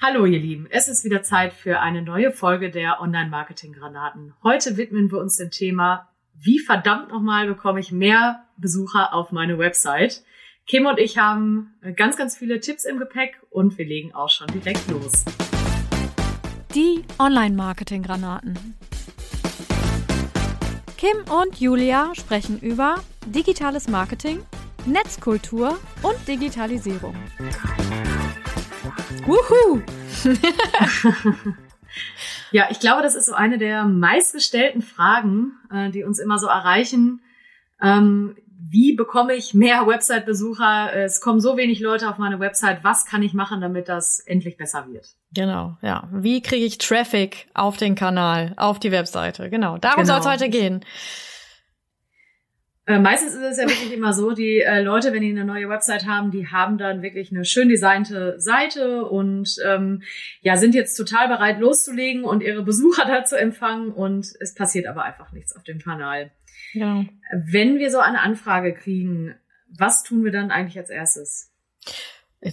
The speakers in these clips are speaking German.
Hallo ihr Lieben, es ist wieder Zeit für eine neue Folge der Online-Marketing-Granaten. Heute widmen wir uns dem Thema, wie verdammt nochmal bekomme ich mehr Besucher auf meine Website. Kim und ich haben ganz, ganz viele Tipps im Gepäck und wir legen auch schon direkt los. Die Online-Marketing-Granaten. Kim und Julia sprechen über digitales Marketing, Netzkultur und Digitalisierung. Wuhu! ja, ich glaube, das ist so eine der meistgestellten Fragen, äh, die uns immer so erreichen. Ähm, wie bekomme ich mehr Website-Besucher? Es kommen so wenig Leute auf meine Website. Was kann ich machen, damit das endlich besser wird? Genau, ja. Wie kriege ich Traffic auf den Kanal, auf die Webseite? Genau, darum genau. soll es heute gehen. Äh, meistens ist es ja wirklich immer so, die äh, Leute, wenn die eine neue Website haben, die haben dann wirklich eine schön designte Seite und ähm, ja, sind jetzt total bereit loszulegen und ihre Besucher da zu empfangen und es passiert aber einfach nichts auf dem Kanal. Ja. Wenn wir so eine Anfrage kriegen, was tun wir dann eigentlich als erstes?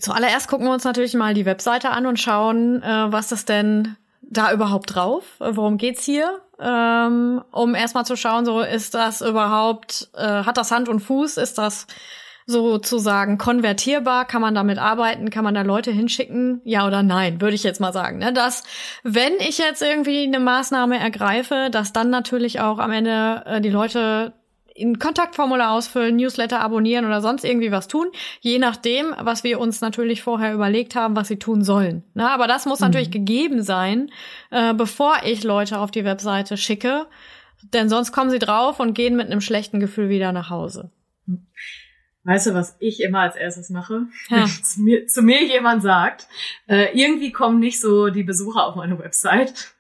Zuallererst gucken wir uns natürlich mal die Webseite an und schauen, äh, was ist denn da überhaupt drauf? Worum geht's hier? Ähm, um erstmal zu schauen, so ist das überhaupt, äh, hat das Hand und Fuß, ist das sozusagen konvertierbar? Kann man damit arbeiten? Kann man da Leute hinschicken? Ja oder nein, würde ich jetzt mal sagen. Ne? Dass, wenn ich jetzt irgendwie eine Maßnahme ergreife, dass dann natürlich auch am Ende äh, die Leute ein Kontaktformular ausfüllen, Newsletter abonnieren oder sonst irgendwie was tun, je nachdem, was wir uns natürlich vorher überlegt haben, was sie tun sollen. Na, aber das muss mhm. natürlich gegeben sein, äh, bevor ich Leute auf die Webseite schicke, denn sonst kommen sie drauf und gehen mit einem schlechten Gefühl wieder nach Hause. Weißt du, was ich immer als erstes mache? Ja. Wenn zu mir, zu mir jemand sagt, äh, irgendwie kommen nicht so die Besucher auf meine Website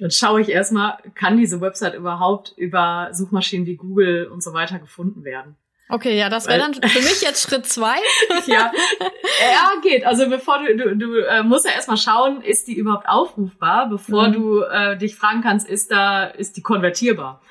dann schaue ich erstmal, kann diese Website überhaupt über Suchmaschinen wie Google und so weiter gefunden werden. Okay, ja, das wäre dann für mich jetzt Schritt zwei. ja, ja, geht. Also bevor du, du, du äh, musst ja erstmal schauen, ist die überhaupt aufrufbar, bevor mhm. du äh, dich fragen kannst, ist da, ist die konvertierbar?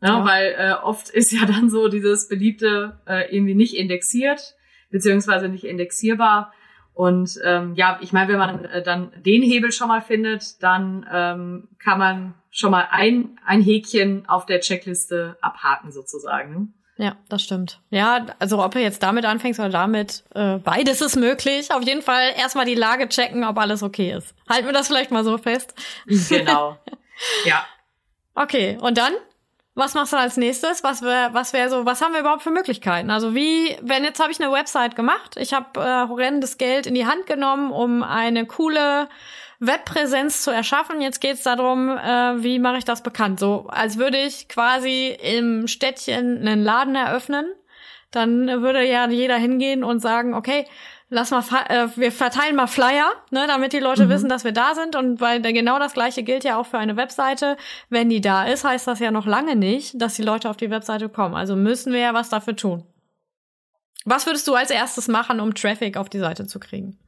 Ja, ja. Weil äh, oft ist ja dann so dieses beliebte äh, irgendwie nicht indexiert, beziehungsweise nicht indexierbar. Und ähm, ja, ich meine, wenn man äh, dann den Hebel schon mal findet, dann ähm, kann man schon mal ein, ein Häkchen auf der Checkliste abhaken sozusagen. Ja, das stimmt. Ja, also ob du jetzt damit anfängst oder damit, äh, beides ist möglich. Auf jeden Fall erstmal die Lage checken, ob alles okay ist. Halten wir das vielleicht mal so fest. Genau. ja. Okay, und dann? Was machst du als nächstes? Was wäre was wäre so, was haben wir überhaupt für Möglichkeiten? Also wie, wenn jetzt habe ich eine Website gemacht, ich habe äh, horrendes Geld in die Hand genommen, um eine coole Webpräsenz zu erschaffen. Jetzt geht's darum, äh, wie mache ich das bekannt? So, als würde ich quasi im Städtchen einen Laden eröffnen. Dann würde ja jeder hingehen und sagen, okay, lass mal, äh, wir verteilen mal Flyer, ne, damit die Leute mhm. wissen, dass wir da sind. Und weil genau das Gleiche gilt ja auch für eine Webseite. Wenn die da ist, heißt das ja noch lange nicht, dass die Leute auf die Webseite kommen. Also müssen wir ja was dafür tun. Was würdest du als erstes machen, um Traffic auf die Seite zu kriegen?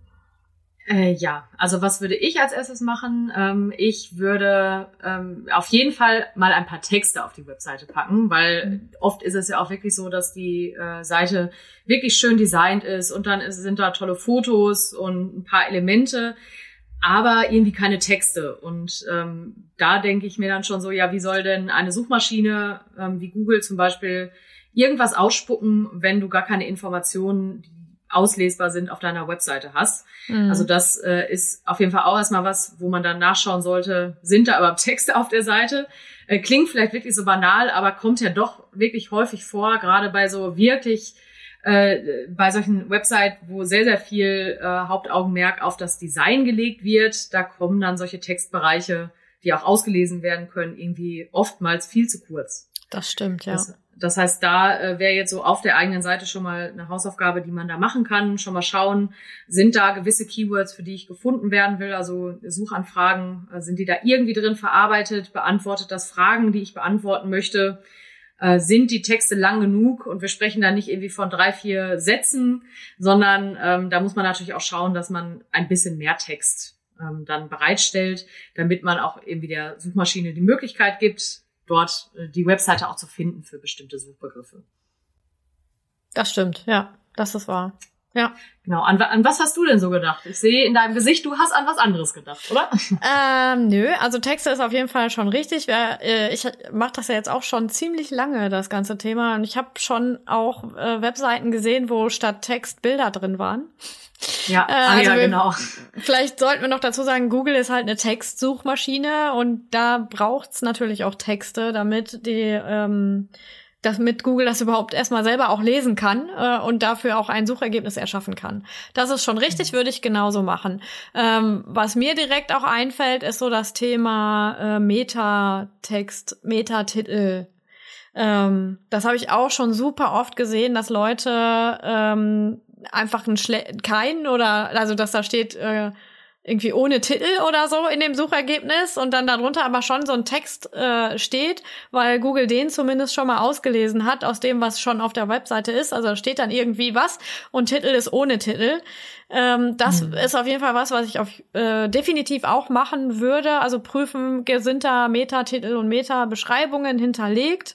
Äh, ja, also was würde ich als erstes machen? Ähm, ich würde ähm, auf jeden Fall mal ein paar Texte auf die Webseite packen, weil mhm. oft ist es ja auch wirklich so, dass die äh, Seite wirklich schön designt ist und dann ist, sind da tolle Fotos und ein paar Elemente, aber irgendwie keine Texte. Und ähm, da denke ich mir dann schon so, ja, wie soll denn eine Suchmaschine ähm, wie Google zum Beispiel irgendwas ausspucken, wenn du gar keine Informationen, auslesbar sind, auf deiner Webseite hast. Mhm. Also das äh, ist auf jeden Fall auch erstmal was, wo man dann nachschauen sollte, sind da überhaupt Texte auf der Seite? Äh, klingt vielleicht wirklich so banal, aber kommt ja doch wirklich häufig vor, gerade bei so wirklich äh, bei solchen Websites, wo sehr, sehr viel äh, Hauptaugenmerk auf das Design gelegt wird, da kommen dann solche Textbereiche, die auch ausgelesen werden können, irgendwie oftmals viel zu kurz. Das stimmt, ja. Das, das heißt, da äh, wäre jetzt so auf der eigenen Seite schon mal eine Hausaufgabe, die man da machen kann. Schon mal schauen, sind da gewisse Keywords, für die ich gefunden werden will, also Suchanfragen, äh, sind die da irgendwie drin verarbeitet? Beantwortet das Fragen, die ich beantworten möchte? Äh, sind die Texte lang genug? Und wir sprechen da nicht irgendwie von drei, vier Sätzen, sondern ähm, da muss man natürlich auch schauen, dass man ein bisschen mehr Text ähm, dann bereitstellt, damit man auch irgendwie der Suchmaschine die Möglichkeit gibt, dort äh, die Webseite auch zu finden für bestimmte Suchbegriffe. Das stimmt, ja, das ist wahr. Ja. Genau. An, an was hast du denn so gedacht? Ich sehe in deinem Gesicht, du hast an was anderes gedacht, oder? Ähm, nö, also Texte ist auf jeden Fall schon richtig. Äh, ich mache das ja jetzt auch schon ziemlich lange, das ganze Thema. Und ich habe schon auch äh, Webseiten gesehen, wo statt Text Bilder drin waren. Ja, äh, ah, also ja, wir, genau. Vielleicht sollten wir noch dazu sagen, Google ist halt eine Textsuchmaschine und da braucht's natürlich auch Texte, damit die ähm, damit Google das überhaupt erstmal selber auch lesen kann äh, und dafür auch ein Suchergebnis erschaffen kann. Das ist schon richtig, mhm. würde ich genauso machen. Ähm, was mir direkt auch einfällt, ist so das Thema äh, Metatext, Metatitel. Ähm, das habe ich auch schon super oft gesehen, dass Leute ähm, einfach ein Schle kein oder also dass da steht äh, irgendwie ohne Titel oder so in dem Suchergebnis und dann darunter aber schon so ein Text äh, steht, weil Google den zumindest schon mal ausgelesen hat aus dem, was schon auf der Webseite ist. Also da steht dann irgendwie was und Titel ist ohne Titel. Ähm, das mhm. ist auf jeden Fall was, was ich auf, äh, definitiv auch machen würde. Also prüfen, sind da Metatitel und Meta-Beschreibungen hinterlegt.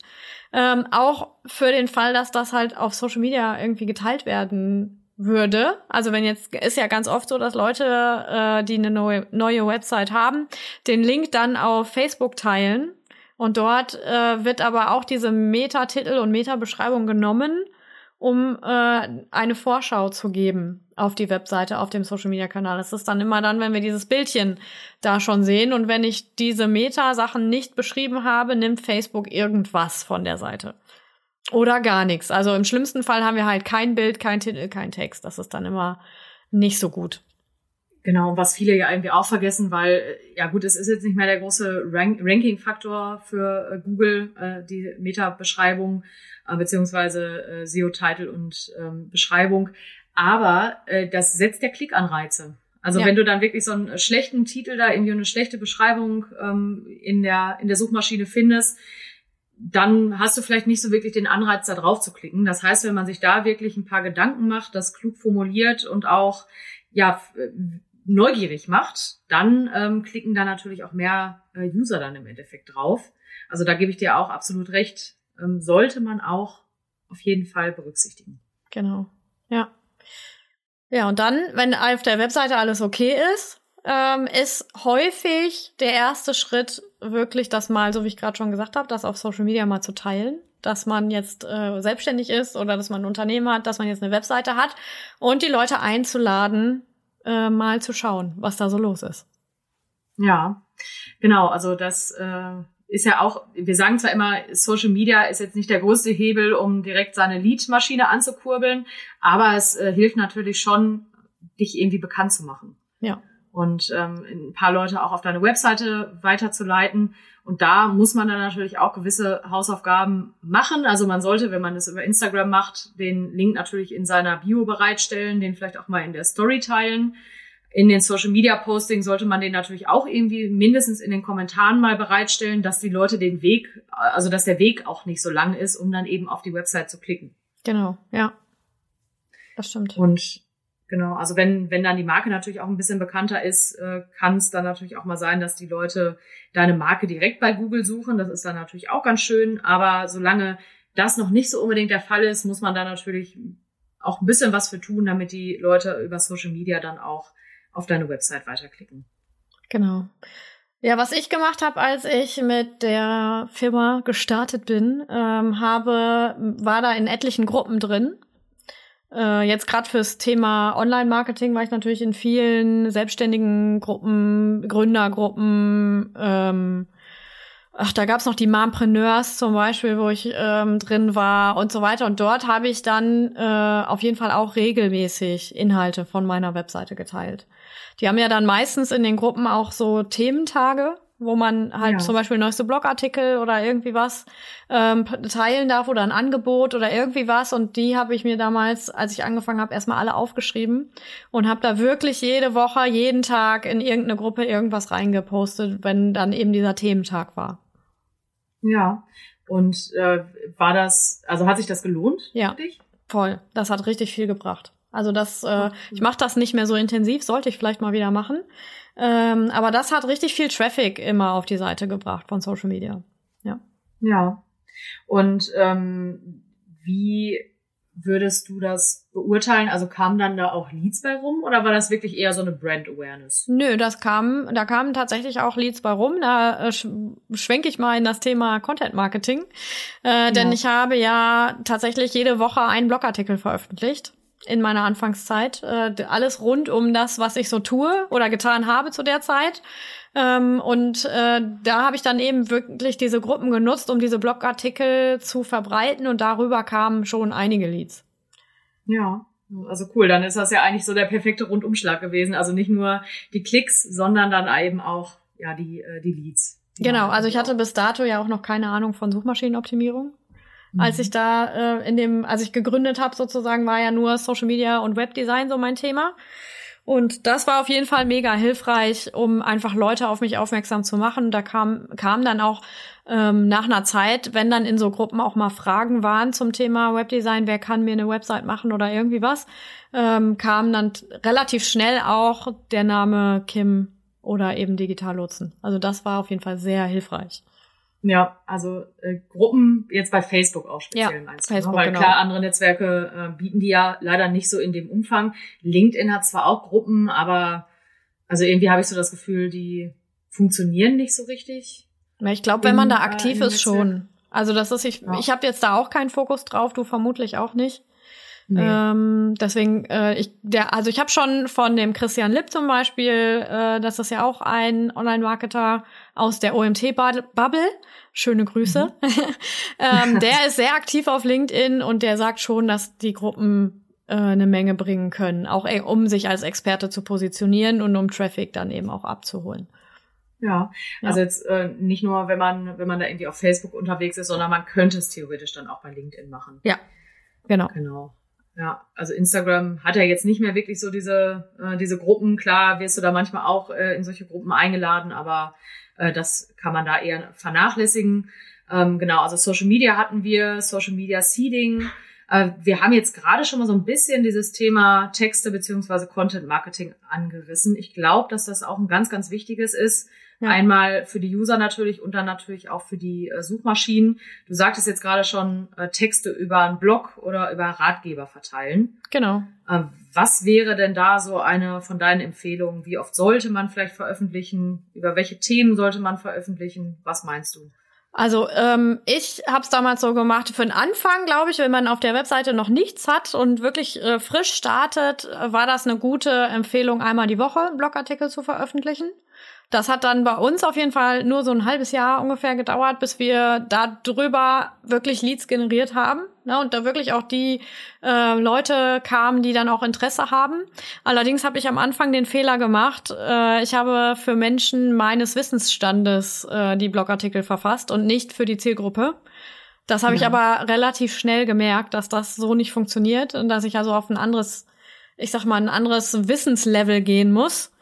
Ähm, auch für den Fall, dass das halt auf Social Media irgendwie geteilt werden würde, also wenn jetzt ist ja ganz oft so, dass Leute, äh, die eine neue, neue Website haben, den Link dann auf Facebook teilen. Und dort äh, wird aber auch diese Meta-Titel und Meta-Beschreibung genommen, um äh, eine Vorschau zu geben auf die Webseite, auf dem Social-Media-Kanal. Das ist dann immer dann, wenn wir dieses Bildchen da schon sehen und wenn ich diese Meta-Sachen nicht beschrieben habe, nimmt Facebook irgendwas von der Seite. Oder gar nichts. Also im schlimmsten Fall haben wir halt kein Bild, kein Titel, kein Text. Das ist dann immer nicht so gut. Genau, was viele ja irgendwie auch vergessen, weil, ja gut, es ist jetzt nicht mehr der große Rank Ranking-Faktor für äh, Google, äh, die Meta-Beschreibung, äh, beziehungsweise äh, SEO-Title und ähm, Beschreibung. Aber äh, das setzt ja Klickanreize. Also ja. wenn du dann wirklich so einen schlechten Titel da irgendwie eine schlechte Beschreibung ähm, in der in der Suchmaschine findest, dann hast du vielleicht nicht so wirklich den Anreiz, da drauf zu klicken. Das heißt, wenn man sich da wirklich ein paar Gedanken macht, das klug formuliert und auch ja neugierig macht, dann ähm, klicken da natürlich auch mehr äh, User dann im Endeffekt drauf. Also da gebe ich dir auch absolut recht. Ähm, sollte man auch auf jeden Fall berücksichtigen. Genau. Ja. Ja, und dann, wenn auf der Webseite alles okay ist, ähm, ist häufig der erste Schritt wirklich das mal, so wie ich gerade schon gesagt habe, das auf Social Media mal zu teilen, dass man jetzt äh, selbstständig ist oder dass man ein Unternehmen hat, dass man jetzt eine Webseite hat und die Leute einzuladen, äh, mal zu schauen, was da so los ist. Ja, genau. Also das äh, ist ja auch, wir sagen zwar immer, Social Media ist jetzt nicht der größte Hebel, um direkt seine Lead-Maschine anzukurbeln, aber es äh, hilft natürlich schon, dich irgendwie bekannt zu machen. Ja und ähm, ein paar Leute auch auf deine Webseite weiterzuleiten. Und da muss man dann natürlich auch gewisse Hausaufgaben machen. Also man sollte, wenn man das über Instagram macht, den Link natürlich in seiner Bio bereitstellen, den vielleicht auch mal in der Story teilen. In den Social Media Posting sollte man den natürlich auch irgendwie mindestens in den Kommentaren mal bereitstellen, dass die Leute den Weg, also dass der Weg auch nicht so lang ist, um dann eben auf die Website zu klicken. Genau, ja. Das stimmt. Und Genau, also wenn, wenn dann die Marke natürlich auch ein bisschen bekannter ist, äh, kann es dann natürlich auch mal sein, dass die Leute deine Marke direkt bei Google suchen. Das ist dann natürlich auch ganz schön. Aber solange das noch nicht so unbedingt der Fall ist, muss man da natürlich auch ein bisschen was für tun, damit die Leute über Social Media dann auch auf deine Website weiterklicken. Genau. Ja, was ich gemacht habe, als ich mit der Firma gestartet bin, ähm, habe, war da in etlichen Gruppen drin äh, jetzt gerade fürs Thema Online-Marketing war ich natürlich in vielen selbstständigen Gruppen, Gründergruppen. Ähm, ach, da gab's noch die Mompreneurs zum Beispiel, wo ich ähm, drin war und so weiter. Und dort habe ich dann äh, auf jeden Fall auch regelmäßig Inhalte von meiner Webseite geteilt. Die haben ja dann meistens in den Gruppen auch so Thementage wo man halt ja. zum Beispiel neueste Blogartikel oder irgendwie was ähm, teilen darf oder ein Angebot oder irgendwie was. Und die habe ich mir damals, als ich angefangen habe, erstmal alle aufgeschrieben und habe da wirklich jede Woche, jeden Tag in irgendeine Gruppe irgendwas reingepostet, wenn dann eben dieser Thementag war. Ja. Und äh, war das, also hat sich das gelohnt? Ja. Voll. Das hat richtig viel gebracht. Also das, äh, ich mache das nicht mehr so intensiv, sollte ich vielleicht mal wieder machen. Ähm, aber das hat richtig viel Traffic immer auf die Seite gebracht von Social Media. Ja. Ja. Und ähm, wie würdest du das beurteilen? Also kamen dann da auch Leads bei rum oder war das wirklich eher so eine Brand Awareness? Nö, das kam, da kamen tatsächlich auch Leads bei rum. Da äh, schwenke ich mal in das Thema Content Marketing. Äh, denn ich habe ja tatsächlich jede Woche einen Blogartikel veröffentlicht in meiner Anfangszeit. Äh, alles rund um das, was ich so tue oder getan habe zu der Zeit. Ähm, und äh, da habe ich dann eben wirklich diese Gruppen genutzt, um diese Blogartikel zu verbreiten und darüber kamen schon einige Leads. Ja, also cool, dann ist das ja eigentlich so der perfekte Rundumschlag gewesen. Also nicht nur die Klicks, sondern dann eben auch ja die, äh, die Leads. Genau, also ich hatte bis dato ja auch noch keine Ahnung von Suchmaschinenoptimierung. Mhm. Als ich da äh, in dem, als ich gegründet habe sozusagen, war ja nur Social Media und Webdesign so mein Thema. Und das war auf jeden Fall mega hilfreich, um einfach Leute auf mich aufmerksam zu machen. Da kam, kam dann auch ähm, nach einer Zeit, wenn dann in so Gruppen auch mal Fragen waren zum Thema Webdesign, wer kann mir eine Website machen oder irgendwie was, ähm, kam dann relativ schnell auch der Name Kim oder eben Digital Lotsen. Also das war auf jeden Fall sehr hilfreich. Ja, also äh, Gruppen jetzt bei Facebook auch speziell ja, meinst du, ne? Facebook, weil genau. klar, andere Netzwerke äh, bieten die ja leider nicht so in dem Umfang. LinkedIn hat zwar auch Gruppen, aber also irgendwie habe ich so das Gefühl, die funktionieren nicht so richtig. Ich glaube, wenn man da äh, aktiv ist, schon. Also das ist ich, ja. ich habe jetzt da auch keinen Fokus drauf, du vermutlich auch nicht. Nee. Ähm, deswegen, äh, ich, der, also ich habe schon von dem Christian Lipp zum Beispiel, äh, das ist ja auch ein Online-Marketer aus der OMT-Bubble. Schöne Grüße. Mhm. ähm, der ist sehr aktiv auf LinkedIn und der sagt schon, dass die Gruppen äh, eine Menge bringen können, auch äh, um sich als Experte zu positionieren und um Traffic dann eben auch abzuholen. Ja, also ja. jetzt äh, nicht nur, wenn man, wenn man da irgendwie auf Facebook unterwegs ist, sondern man könnte es theoretisch dann auch bei LinkedIn machen. Ja, genau. Genau. Ja, also Instagram hat ja jetzt nicht mehr wirklich so diese, äh, diese Gruppen. Klar wirst du da manchmal auch äh, in solche Gruppen eingeladen, aber äh, das kann man da eher vernachlässigen. Ähm, genau, also Social Media hatten wir, Social Media Seeding. Äh, wir haben jetzt gerade schon mal so ein bisschen dieses Thema Texte beziehungsweise Content Marketing angerissen. Ich glaube, dass das auch ein ganz, ganz wichtiges ist, ja. Einmal für die User natürlich und dann natürlich auch für die äh, Suchmaschinen. Du sagtest jetzt gerade schon, äh, Texte über einen Blog oder über Ratgeber verteilen. Genau. Was wäre denn da so eine von deinen Empfehlungen? Wie oft sollte man vielleicht veröffentlichen? Über welche Themen sollte man veröffentlichen? Was meinst du? Also ähm, ich habe es damals so gemacht, für den Anfang, glaube ich, wenn man auf der Webseite noch nichts hat und wirklich äh, frisch startet, war das eine gute Empfehlung, einmal die Woche einen Blogartikel zu veröffentlichen. Das hat dann bei uns auf jeden Fall nur so ein halbes Jahr ungefähr gedauert, bis wir da drüber wirklich Leads generiert haben. Ne, und da wirklich auch die äh, Leute kamen, die dann auch Interesse haben. Allerdings habe ich am Anfang den Fehler gemacht. Äh, ich habe für Menschen meines Wissensstandes äh, die Blogartikel verfasst und nicht für die Zielgruppe. Das habe ja. ich aber relativ schnell gemerkt, dass das so nicht funktioniert und dass ich also auf ein anderes, ich sag mal, ein anderes Wissenslevel gehen muss.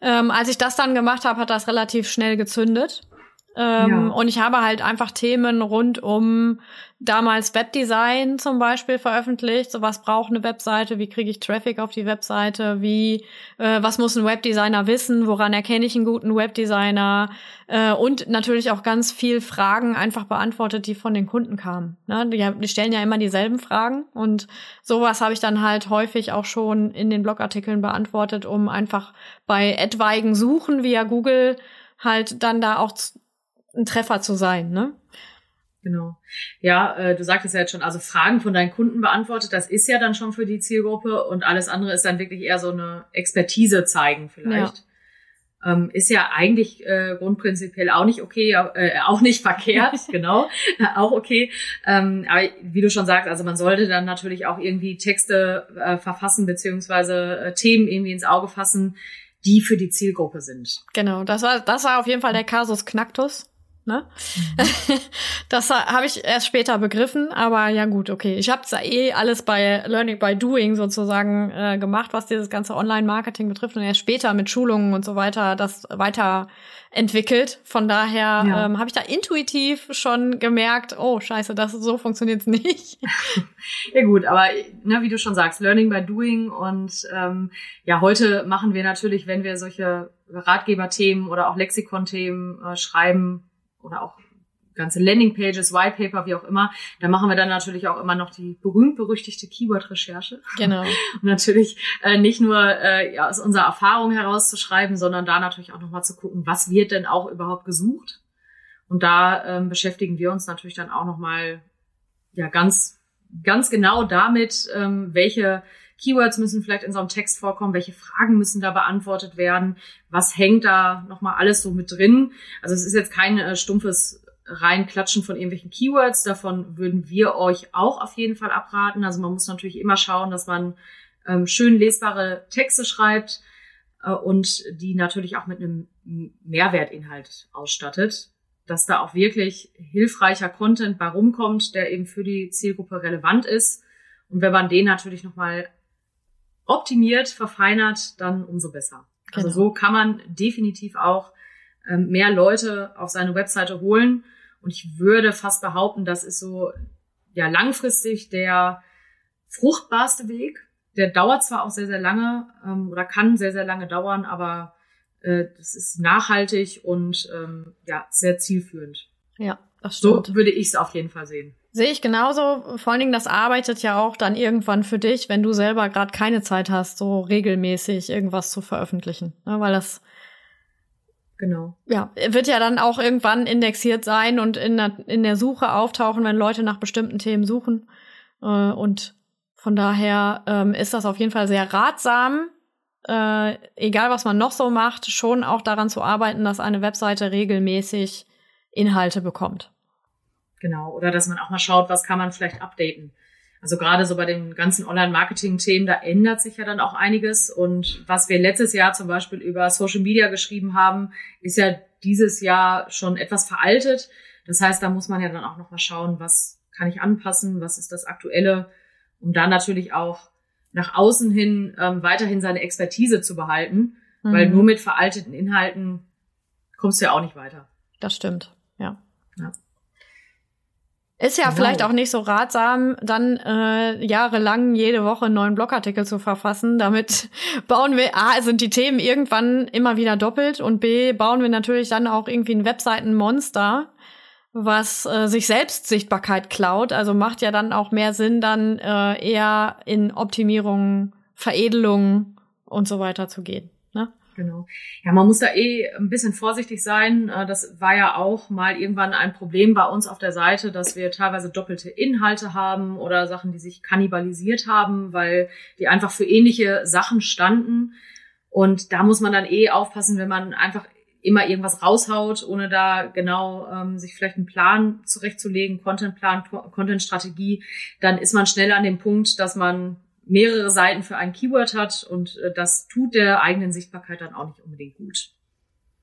Ähm, als ich das dann gemacht habe, hat das relativ schnell gezündet. Ähm, ja. Und ich habe halt einfach Themen rund um damals Webdesign zum Beispiel veröffentlicht. So was braucht eine Webseite? Wie kriege ich Traffic auf die Webseite? Wie, äh, was muss ein Webdesigner wissen? Woran erkenne ich einen guten Webdesigner? Äh, und natürlich auch ganz viel Fragen einfach beantwortet, die von den Kunden kamen. Ne? Die, die stellen ja immer dieselben Fragen und sowas habe ich dann halt häufig auch schon in den Blogartikeln beantwortet, um einfach bei etwaigen Suchen via Google halt dann da auch ein Treffer zu sein, ne? Genau. Ja, äh, du sagtest ja jetzt schon, also Fragen von deinen Kunden beantwortet, das ist ja dann schon für die Zielgruppe und alles andere ist dann wirklich eher so eine Expertise zeigen vielleicht. Ja. Ähm, ist ja eigentlich äh, grundprinzipiell auch nicht okay, äh, auch nicht verkehrt, genau, auch okay. Ähm, aber wie du schon sagst, also man sollte dann natürlich auch irgendwie Texte äh, verfassen beziehungsweise äh, Themen irgendwie ins Auge fassen, die für die Zielgruppe sind. Genau, das war das war auf jeden Fall der Kasus Knacktus. Ne? Mhm. Das habe ich erst später begriffen, aber ja gut, okay. Ich habe eh alles bei Learning by Doing sozusagen äh, gemacht, was dieses ganze Online-Marketing betrifft und erst später mit Schulungen und so weiter das weiterentwickelt. Von daher ja. ähm, habe ich da intuitiv schon gemerkt, oh scheiße, das so funktioniert's nicht. ja gut, aber ne, wie du schon sagst, Learning by Doing und ähm, ja, heute machen wir natürlich, wenn wir solche Ratgeberthemen oder auch Lexikon-Themen äh, schreiben, oder auch ganze Landingpages, Whitepaper, wie auch immer. Da machen wir dann natürlich auch immer noch die berühmt-berüchtigte Keyword-Recherche. Genau. Und natürlich äh, nicht nur äh, ja, aus unserer Erfahrung herauszuschreiben, sondern da natürlich auch nochmal zu gucken, was wird denn auch überhaupt gesucht. Und da ähm, beschäftigen wir uns natürlich dann auch nochmal ja, ganz, ganz genau damit, ähm, welche Keywords müssen vielleicht in so einem Text vorkommen, welche Fragen müssen da beantwortet werden, was hängt da nochmal alles so mit drin. Also es ist jetzt kein äh, stumpfes Reinklatschen von irgendwelchen Keywords, davon würden wir euch auch auf jeden Fall abraten. Also man muss natürlich immer schauen, dass man ähm, schön lesbare Texte schreibt äh, und die natürlich auch mit einem Mehrwertinhalt ausstattet, dass da auch wirklich hilfreicher Content bei rumkommt, der eben für die Zielgruppe relevant ist. Und wenn man den natürlich nochmal optimiert, verfeinert, dann umso besser. Also genau. so kann man definitiv auch ähm, mehr Leute auf seine Webseite holen. Und ich würde fast behaupten, das ist so ja langfristig der fruchtbarste Weg. Der dauert zwar auch sehr, sehr lange ähm, oder kann sehr, sehr lange dauern, aber äh, das ist nachhaltig und ähm, ja sehr zielführend. Ja, das stimmt. So würde ich es auf jeden Fall sehen. Sehe ich genauso. Vor allen Dingen, das arbeitet ja auch dann irgendwann für dich, wenn du selber gerade keine Zeit hast, so regelmäßig irgendwas zu veröffentlichen. Ne? Weil das Genau. Ja, wird ja dann auch irgendwann indexiert sein und in der, in der Suche auftauchen, wenn Leute nach bestimmten Themen suchen. Äh, und von daher ähm, ist das auf jeden Fall sehr ratsam, äh, egal was man noch so macht, schon auch daran zu arbeiten, dass eine Webseite regelmäßig Inhalte bekommt. Genau. Oder dass man auch mal schaut, was kann man vielleicht updaten. Also gerade so bei den ganzen Online-Marketing-Themen, da ändert sich ja dann auch einiges. Und was wir letztes Jahr zum Beispiel über Social Media geschrieben haben, ist ja dieses Jahr schon etwas veraltet. Das heißt, da muss man ja dann auch noch mal schauen, was kann ich anpassen, was ist das Aktuelle, um dann natürlich auch nach außen hin ähm, weiterhin seine Expertise zu behalten, mhm. weil nur mit veralteten Inhalten kommst du ja auch nicht weiter. Das stimmt, ja. ja. Ist ja genau. vielleicht auch nicht so ratsam, dann äh, jahrelang jede Woche einen neuen Blogartikel zu verfassen. Damit bauen wir, A, sind die Themen irgendwann immer wieder doppelt und B, bauen wir natürlich dann auch irgendwie ein Webseitenmonster, was äh, sich selbst Sichtbarkeit klaut. Also macht ja dann auch mehr Sinn, dann äh, eher in Optimierung, Veredelung und so weiter zu gehen. Genau. Ja, man muss da eh ein bisschen vorsichtig sein. Äh, das war ja auch mal irgendwann ein Problem bei uns auf der Seite, dass wir teilweise doppelte Inhalte haben oder Sachen, die sich kannibalisiert haben, weil die einfach für ähnliche Sachen standen. Und da muss man dann eh aufpassen, wenn man einfach immer irgendwas raushaut, ohne da genau ähm, sich vielleicht einen Plan zurechtzulegen, Contentplan, Contentstrategie, dann ist man schnell an dem Punkt, dass man mehrere Seiten für ein Keyword hat und äh, das tut der eigenen Sichtbarkeit dann auch nicht unbedingt gut.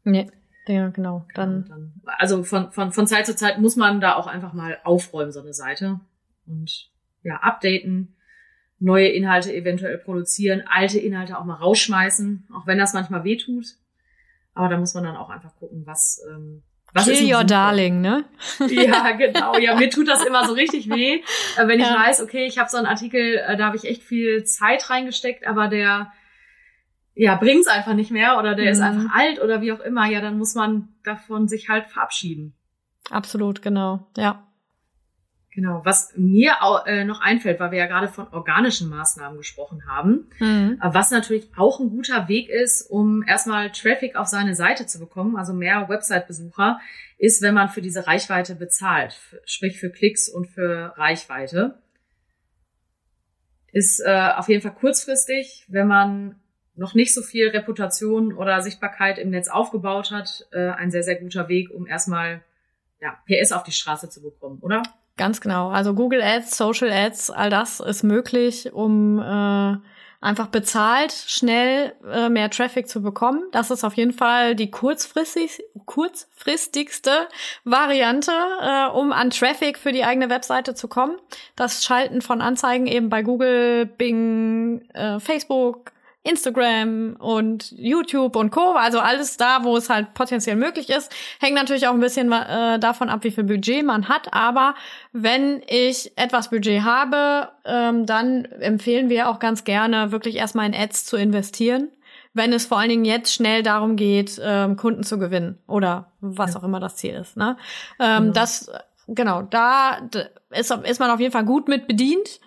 Nee, ja, genau. Dann, dann also von, von, von Zeit zu Zeit muss man da auch einfach mal aufräumen, so eine Seite. Und ja, updaten, neue Inhalte eventuell produzieren, alte Inhalte auch mal rausschmeißen, auch wenn das manchmal weh tut. Aber da muss man dann auch einfach gucken, was, ähm, was Kill your darling, ne? Ja, genau. Ja, mir tut das immer so richtig weh, äh, wenn ich ja. weiß, okay, ich habe so einen Artikel, äh, da habe ich echt viel Zeit reingesteckt, aber der ja bringt's einfach nicht mehr oder der mhm. ist einfach alt oder wie auch immer. Ja, dann muss man davon sich halt verabschieden. Absolut, genau. Ja. Genau, was mir auch, äh, noch einfällt, weil wir ja gerade von organischen Maßnahmen gesprochen haben, mhm. Äh, was natürlich auch ein guter Weg ist, um erstmal Traffic auf seine Seite zu bekommen, also mehr Website-Besucher, ist, wenn man für diese Reichweite bezahlt, sprich für Klicks und für Reichweite. Ist äh, auf jeden Fall kurzfristig, wenn man noch nicht so viel Reputation oder Sichtbarkeit im Netz aufgebaut hat, äh, ein sehr, sehr guter Weg, um erstmal ja, PS auf die Straße zu bekommen, oder? Ganz genau. Also Google Ads, Social Ads, all das ist möglich, um äh, einfach bezahlt schnell äh, mehr Traffic zu bekommen. Das ist auf jeden Fall die kurzfristig, kurzfristigste Variante, äh, um an Traffic für die eigene Webseite zu kommen. Das Schalten von Anzeigen eben bei Google, Bing, äh, Facebook, Instagram und YouTube und Co. Also alles da, wo es halt potenziell möglich ist. Hängt natürlich auch ein bisschen äh, davon ab, wie viel Budget man hat. Aber wenn ich etwas Budget habe, ähm, dann empfehlen wir auch ganz gerne, wirklich erstmal in Ads zu investieren wenn es vor allen Dingen jetzt schnell darum geht, ähm, Kunden zu gewinnen oder was ja. auch immer das Ziel ist. Ne? Ähm, genau. Das genau, da ist, ist man auf jeden Fall gut mit bedient.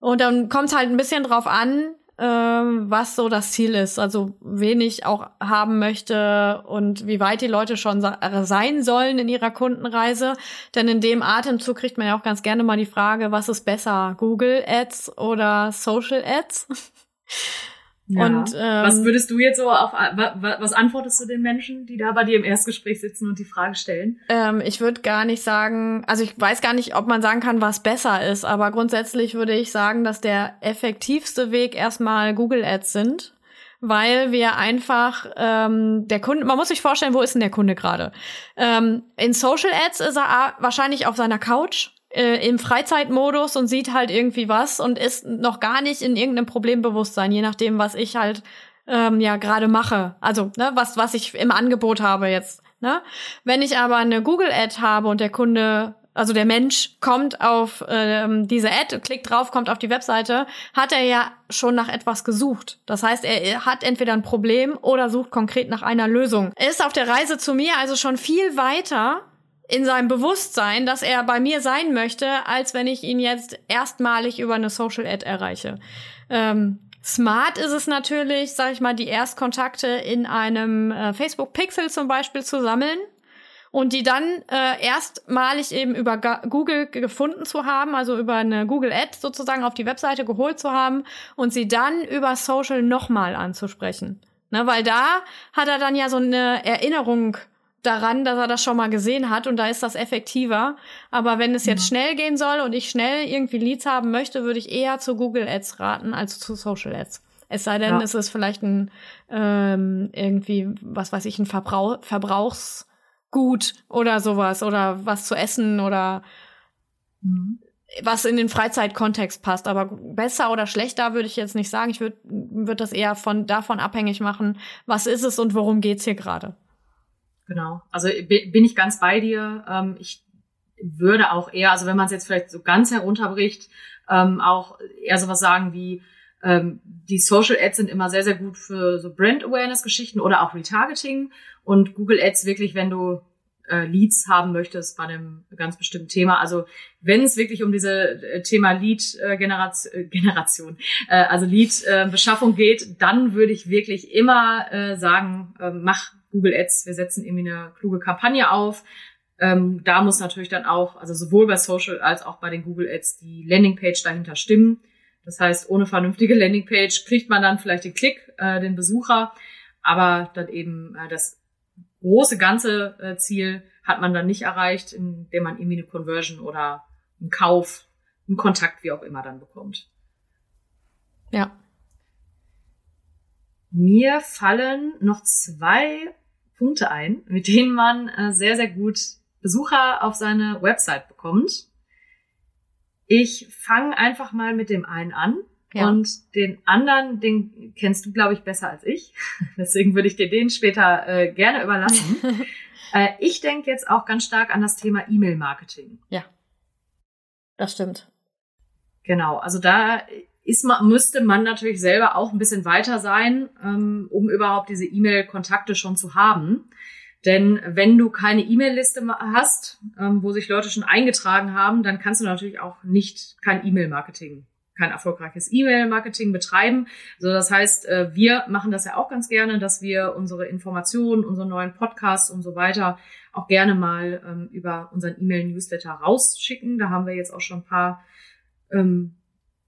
Und dann kommt es halt ein bisschen drauf an, ähm, was so das Ziel ist, also wen ich auch haben möchte und wie weit die Leute schon äh, sein sollen in ihrer Kundenreise. Denn in dem Atemzug kriegt man ja auch ganz gerne mal die Frage, was ist besser, Google Ads oder Social Ads? Ja. Und ähm, was würdest du jetzt so auf was antwortest du den Menschen, die da bei dir im Erstgespräch sitzen und die Frage stellen? Ähm, ich würde gar nicht sagen, also ich weiß gar nicht, ob man sagen kann, was besser ist, aber grundsätzlich würde ich sagen, dass der effektivste Weg erstmal Google Ads sind, weil wir einfach ähm, der Kunde, man muss sich vorstellen, wo ist denn der Kunde gerade? Ähm, in Social Ads ist er wahrscheinlich auf seiner Couch äh, im Freizeitmodus und sieht halt irgendwie was und ist noch gar nicht in irgendeinem Problembewusstsein, je nachdem, was ich halt ähm, ja gerade mache. Also, ne, was, was ich im Angebot habe jetzt. Ne? Wenn ich aber eine Google-Ad habe und der Kunde also der Mensch kommt auf ähm, diese Ad, klickt drauf, kommt auf die Webseite, hat er ja schon nach etwas gesucht. Das heißt, er hat entweder ein Problem oder sucht konkret nach einer Lösung. Er ist auf der Reise zu mir also schon viel weiter in seinem Bewusstsein, dass er bei mir sein möchte, als wenn ich ihn jetzt erstmalig über eine Social Ad erreiche. Ähm, smart ist es natürlich, sag ich mal, die Erstkontakte in einem äh, Facebook Pixel zum Beispiel zu sammeln und die dann äh, erstmalig eben über Google gefunden zu haben, also über eine Google Ad sozusagen auf die Webseite geholt zu haben und sie dann über Social nochmal anzusprechen. Ne, weil da hat er dann ja so eine Erinnerung daran, dass er das schon mal gesehen hat und da ist das effektiver. Aber wenn es jetzt ja. schnell gehen soll und ich schnell irgendwie Leads haben möchte, würde ich eher zu Google Ads raten als zu Social Ads. Es sei denn, ja. es ist vielleicht ein ähm, irgendwie, was weiß ich, ein Verbrauch, Verbrauchsgut oder sowas oder was zu essen oder mhm. was in den Freizeitkontext passt. Aber besser oder schlechter würde ich jetzt nicht sagen. Ich würde würd das eher von davon abhängig machen, was ist es und worum geht's hier gerade. Genau. Also bin ich ganz bei dir. Ähm, ich würde auch eher, also wenn man es jetzt vielleicht so ganz herunterbricht, ähm, auch eher sowas sagen wie, ähm, die Social Ads sind immer sehr, sehr gut für so Brand Awareness Geschichten oder auch Retargeting und Google Ads wirklich, wenn du äh, Leads haben möchtest bei einem ganz bestimmten Thema. Also wenn es wirklich um diese äh, Thema Lead äh, Generation, äh, Generation also Lead äh, Beschaffung geht, dann würde ich wirklich immer äh, sagen, äh, mach Google Ads, wir setzen irgendwie eine kluge Kampagne auf. Ähm, da muss natürlich dann auch, also sowohl bei Social als auch bei den Google Ads die Landingpage dahinter stimmen. Das heißt, ohne vernünftige Landingpage kriegt man dann vielleicht den Klick, äh, den Besucher, aber dann eben äh, das große ganze äh, Ziel hat man dann nicht erreicht, indem man irgendwie eine Conversion oder einen Kauf, einen Kontakt, wie auch immer dann bekommt. Ja. Mir fallen noch zwei Punkte ein, mit denen man äh, sehr, sehr gut Besucher auf seine Website bekommt. Ich fange einfach mal mit dem einen an. Ja. Und den anderen, den kennst du, glaube ich, besser als ich. Deswegen würde ich dir den später äh, gerne überlassen. äh, ich denke jetzt auch ganz stark an das Thema E-Mail-Marketing. Ja, das stimmt. Genau, also da ist man, müsste man natürlich selber auch ein bisschen weiter sein, ähm, um überhaupt diese E-Mail-Kontakte schon zu haben. Denn wenn du keine E-Mail-Liste hast, ähm, wo sich Leute schon eingetragen haben, dann kannst du natürlich auch nicht kein E-Mail-Marketing, kein erfolgreiches E-Mail-Marketing betreiben. Also das heißt, äh, wir machen das ja auch ganz gerne, dass wir unsere Informationen, unseren neuen Podcasts und so weiter auch gerne mal ähm, über unseren E-Mail-Newsletter rausschicken. Da haben wir jetzt auch schon ein paar ähm,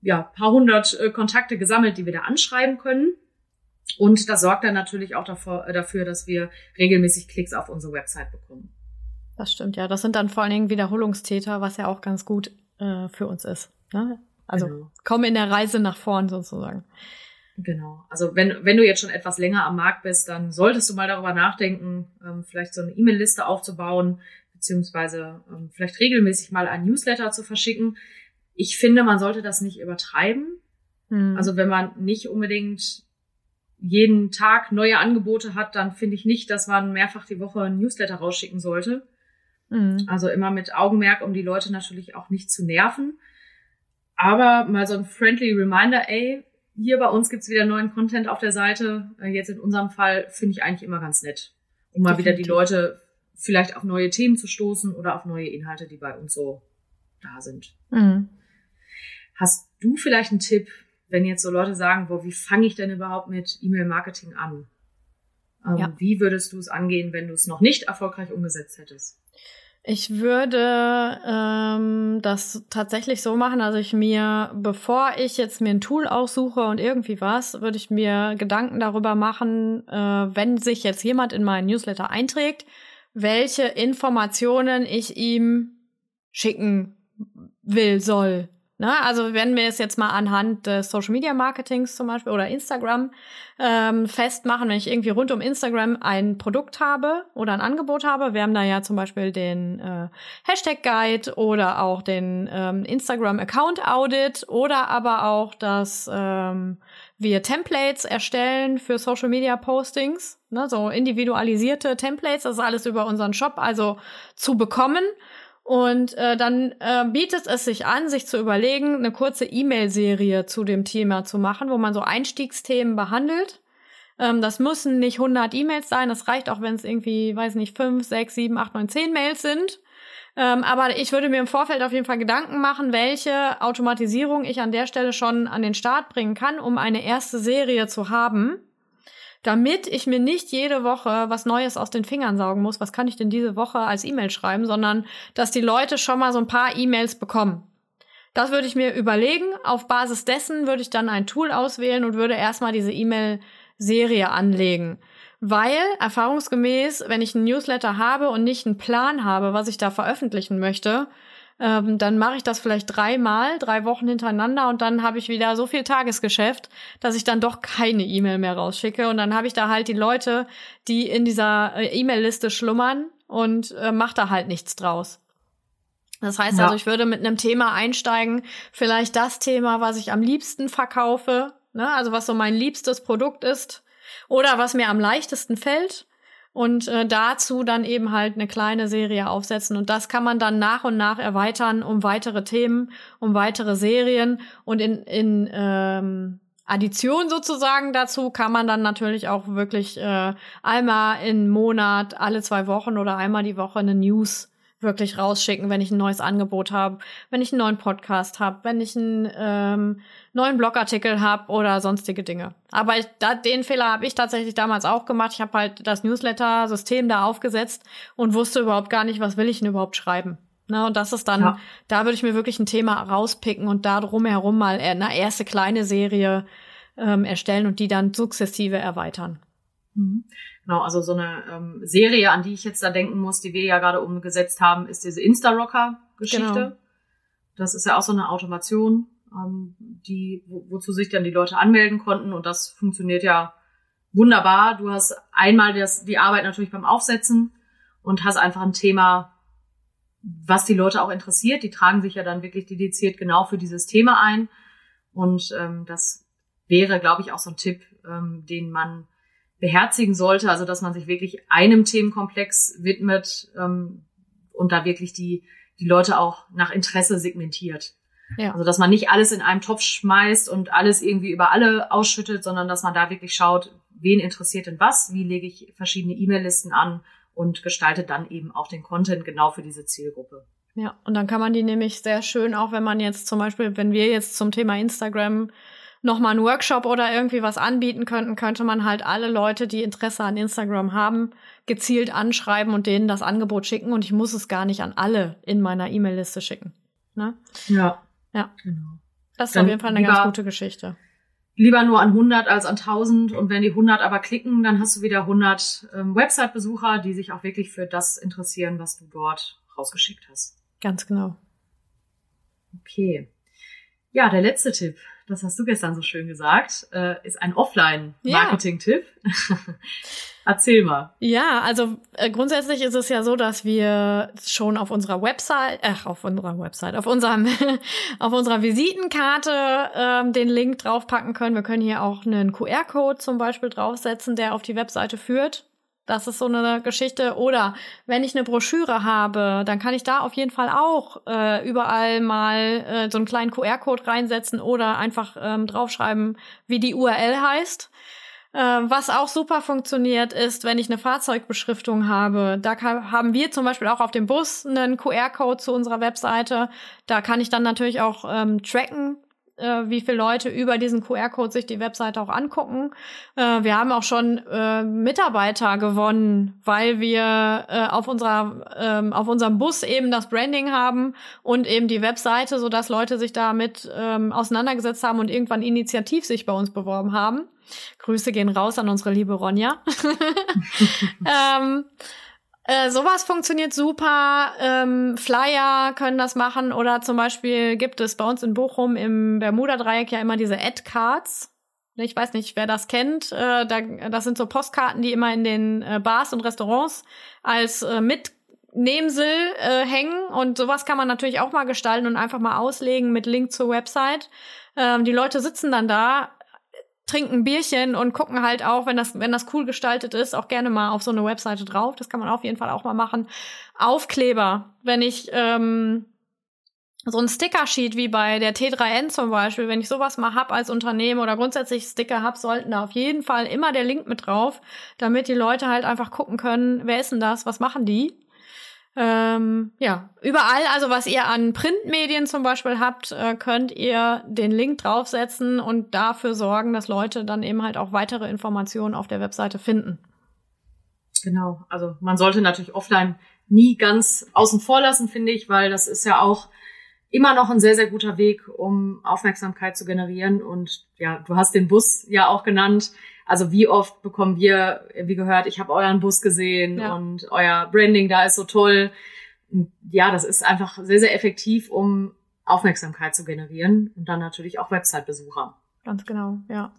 ja, paar hundert äh, Kontakte gesammelt, die wir da anschreiben können. Und das sorgt dann natürlich auch davor, äh, dafür, dass wir regelmäßig Klicks auf unsere Website bekommen. Das stimmt, ja. Das sind dann vor allen Dingen Wiederholungstäter, was ja auch ganz gut äh, für uns ist. Ne? Also genau. kommen in der Reise nach vorn sozusagen. Genau. Also wenn, wenn du jetzt schon etwas länger am Markt bist, dann solltest du mal darüber nachdenken, ähm, vielleicht so eine E-Mail-Liste aufzubauen, beziehungsweise ähm, vielleicht regelmäßig mal ein Newsletter zu verschicken ich finde, man sollte das nicht übertreiben. Mhm. Also wenn man nicht unbedingt jeden Tag neue Angebote hat, dann finde ich nicht, dass man mehrfach die Woche ein Newsletter rausschicken sollte. Mhm. Also immer mit Augenmerk, um die Leute natürlich auch nicht zu nerven. Aber mal so ein friendly Reminder, ey, hier bei uns gibt's wieder neuen Content auf der Seite. Äh, jetzt in unserem Fall finde ich eigentlich immer ganz nett, um mal wieder die Leute vielleicht auf neue Themen zu stoßen oder auf neue Inhalte, die bei uns so da sind. Mhm. Hast du vielleicht einen Tipp, wenn jetzt so Leute sagen, boah, wie fange ich denn überhaupt mit E-Mail-Marketing an? Ähm, ja. Wie würdest du es angehen, wenn du es noch nicht erfolgreich umgesetzt hättest? Ich würde ähm, das tatsächlich so machen, also ich mir, bevor ich jetzt mir ein Tool aussuche und irgendwie was, würde ich mir Gedanken darüber machen, äh, wenn sich jetzt jemand in meinen Newsletter einträgt, welche Informationen ich ihm schicken will, soll. Ne? Also wenn wir es jetzt mal anhand des Social Media Marketings zum Beispiel oder Instagram ähm, festmachen, wenn ich irgendwie rund um Instagram ein Produkt habe oder ein Angebot habe, wir haben da ja zum Beispiel den äh, Hashtag Guide oder auch den ähm, Instagram Account Audit oder aber auch dass ähm, wir Templates erstellen für Social Media Postings, ne? so individualisierte Templates, das ist alles über unseren Shop also zu bekommen. Und äh, dann äh, bietet es sich an, sich zu überlegen, eine kurze E-Mail-Serie zu dem Thema zu machen, wo man so Einstiegsthemen behandelt. Ähm, das müssen nicht 100 E-Mails sein, das reicht auch, wenn es irgendwie, weiß nicht, 5, 6, 7, 8, 9, 10 Mails sind. Ähm, aber ich würde mir im Vorfeld auf jeden Fall Gedanken machen, welche Automatisierung ich an der Stelle schon an den Start bringen kann, um eine erste Serie zu haben damit ich mir nicht jede Woche was Neues aus den Fingern saugen muss, was kann ich denn diese Woche als E-Mail schreiben, sondern dass die Leute schon mal so ein paar E-Mails bekommen. Das würde ich mir überlegen. Auf Basis dessen würde ich dann ein Tool auswählen und würde erstmal diese E-Mail-Serie anlegen. Weil erfahrungsgemäß, wenn ich einen Newsletter habe und nicht einen Plan habe, was ich da veröffentlichen möchte, ähm, dann mache ich das vielleicht dreimal, drei Wochen hintereinander und dann habe ich wieder so viel Tagesgeschäft, dass ich dann doch keine E-Mail mehr rausschicke und dann habe ich da halt die Leute, die in dieser äh, E-Mail-Liste schlummern und äh, mache da halt nichts draus. Das heißt ja. also, ich würde mit einem Thema einsteigen, vielleicht das Thema, was ich am liebsten verkaufe, ne? also was so mein liebstes Produkt ist oder was mir am leichtesten fällt und äh, dazu dann eben halt eine kleine Serie aufsetzen. Und das kann man dann nach und nach erweitern um weitere Themen, um weitere Serien und in, in ähm, Addition sozusagen dazu kann man dann natürlich auch wirklich äh, einmal im Monat, alle zwei Wochen oder einmal die Woche eine News wirklich rausschicken, wenn ich ein neues Angebot habe, wenn ich einen neuen Podcast habe, wenn ich einen ähm, neuen Blogartikel habe oder sonstige Dinge. Aber ich, da, den Fehler habe ich tatsächlich damals auch gemacht. Ich habe halt das Newsletter-System da aufgesetzt und wusste überhaupt gar nicht, was will ich denn überhaupt schreiben. Ne, und das ist dann, ja. da würde ich mir wirklich ein Thema rauspicken und da drumherum mal eine erste kleine Serie ähm, erstellen und die dann sukzessive erweitern. Mhm. Genau, also so eine ähm, Serie, an die ich jetzt da denken muss, die wir ja gerade umgesetzt haben, ist diese Insta-Rocker-Geschichte. Genau. Das ist ja auch so eine Automation, ähm, die, wo, wozu sich dann die Leute anmelden konnten und das funktioniert ja wunderbar. Du hast einmal das, die Arbeit natürlich beim Aufsetzen und hast einfach ein Thema, was die Leute auch interessiert. Die tragen sich ja dann wirklich dediziert genau für dieses Thema ein. Und ähm, das wäre, glaube ich, auch so ein Tipp, ähm, den man beherzigen sollte, also dass man sich wirklich einem Themenkomplex widmet ähm, und da wirklich die, die Leute auch nach Interesse segmentiert. Ja. Also dass man nicht alles in einem Topf schmeißt und alles irgendwie über alle ausschüttet, sondern dass man da wirklich schaut, wen interessiert denn was, wie lege ich verschiedene E-Mail-Listen an und gestaltet dann eben auch den Content genau für diese Zielgruppe. Ja, und dann kann man die nämlich sehr schön, auch wenn man jetzt zum Beispiel, wenn wir jetzt zum Thema Instagram nochmal einen Workshop oder irgendwie was anbieten könnten, könnte man halt alle Leute, die Interesse an Instagram haben, gezielt anschreiben und denen das Angebot schicken und ich muss es gar nicht an alle in meiner E-Mail-Liste schicken. Ne? Ja. Ja. Genau. Das ist Dann auf jeden Fall eine ganz gute Geschichte. Lieber nur an 100 als an 1000 und wenn die 100 aber klicken, dann hast du wieder 100 ähm, Website-Besucher, die sich auch wirklich für das interessieren, was du dort rausgeschickt hast. Ganz genau. Okay. Ja, der letzte Tipp das hast du gestern so schön gesagt, äh, ist ein Offline-Marketing-Tipp. Ja. Erzähl mal. Ja, also äh, grundsätzlich ist es ja so, dass wir schon auf unserer Website, ach, auf unserer Website, auf unserem, auf unserer Visitenkarte ähm, den Link draufpacken können. Wir können hier auch einen QR-Code zum Beispiel draufsetzen, der auf die Webseite führt. Das ist so eine Geschichte. Oder wenn ich eine Broschüre habe, dann kann ich da auf jeden Fall auch äh, überall mal äh, so einen kleinen QR-Code reinsetzen oder einfach ähm, draufschreiben, wie die URL heißt. Äh, was auch super funktioniert, ist, wenn ich eine Fahrzeugbeschriftung habe. Da kann, haben wir zum Beispiel auch auf dem Bus einen QR-Code zu unserer Webseite. Da kann ich dann natürlich auch ähm, tracken, äh, wie viele Leute über diesen QR-Code sich die Webseite auch angucken. Äh, wir haben auch schon äh, Mitarbeiter gewonnen, weil wir äh, auf unserer ähm, auf unserem Bus eben das Branding haben und eben die Webseite, so dass Leute sich damit ähm, auseinandergesetzt haben und irgendwann initiativ sich bei uns beworben haben. Grüße gehen raus an unsere liebe Ronja. ähm, äh, sowas funktioniert super. Ähm, Flyer können das machen oder zum Beispiel gibt es bei uns in Bochum im Bermuda-Dreieck ja immer diese Ad-Cards. Ich weiß nicht, wer das kennt. Äh, da, das sind so Postkarten, die immer in den äh, Bars und Restaurants als äh, Mitnehmsel äh, hängen. Und sowas kann man natürlich auch mal gestalten und einfach mal auslegen mit Link zur Website. Ähm, die Leute sitzen dann da trinken Bierchen und gucken halt auch, wenn das, wenn das cool gestaltet ist, auch gerne mal auf so eine Webseite drauf. Das kann man auf jeden Fall auch mal machen. Aufkleber, wenn ich ähm, so ein Sticker-Sheet wie bei der T3N zum Beispiel, wenn ich sowas mal hab als Unternehmen oder grundsätzlich Sticker hab, sollten da auf jeden Fall immer der Link mit drauf, damit die Leute halt einfach gucken können, wer ist denn das, was machen die? Ähm, ja, überall, also was ihr an Printmedien zum Beispiel habt, äh, könnt ihr den Link draufsetzen und dafür sorgen, dass Leute dann eben halt auch weitere Informationen auf der Webseite finden. Genau, also man sollte natürlich offline nie ganz außen vor lassen, finde ich, weil das ist ja auch immer noch ein sehr, sehr guter Weg, um Aufmerksamkeit zu generieren. Und ja, du hast den Bus ja auch genannt. Also wie oft bekommen wir, wie gehört, ich habe euren Bus gesehen ja. und euer Branding da ist so toll. Ja, das ist einfach sehr, sehr effektiv, um Aufmerksamkeit zu generieren und dann natürlich auch Website-Besucher. Ganz genau, ja.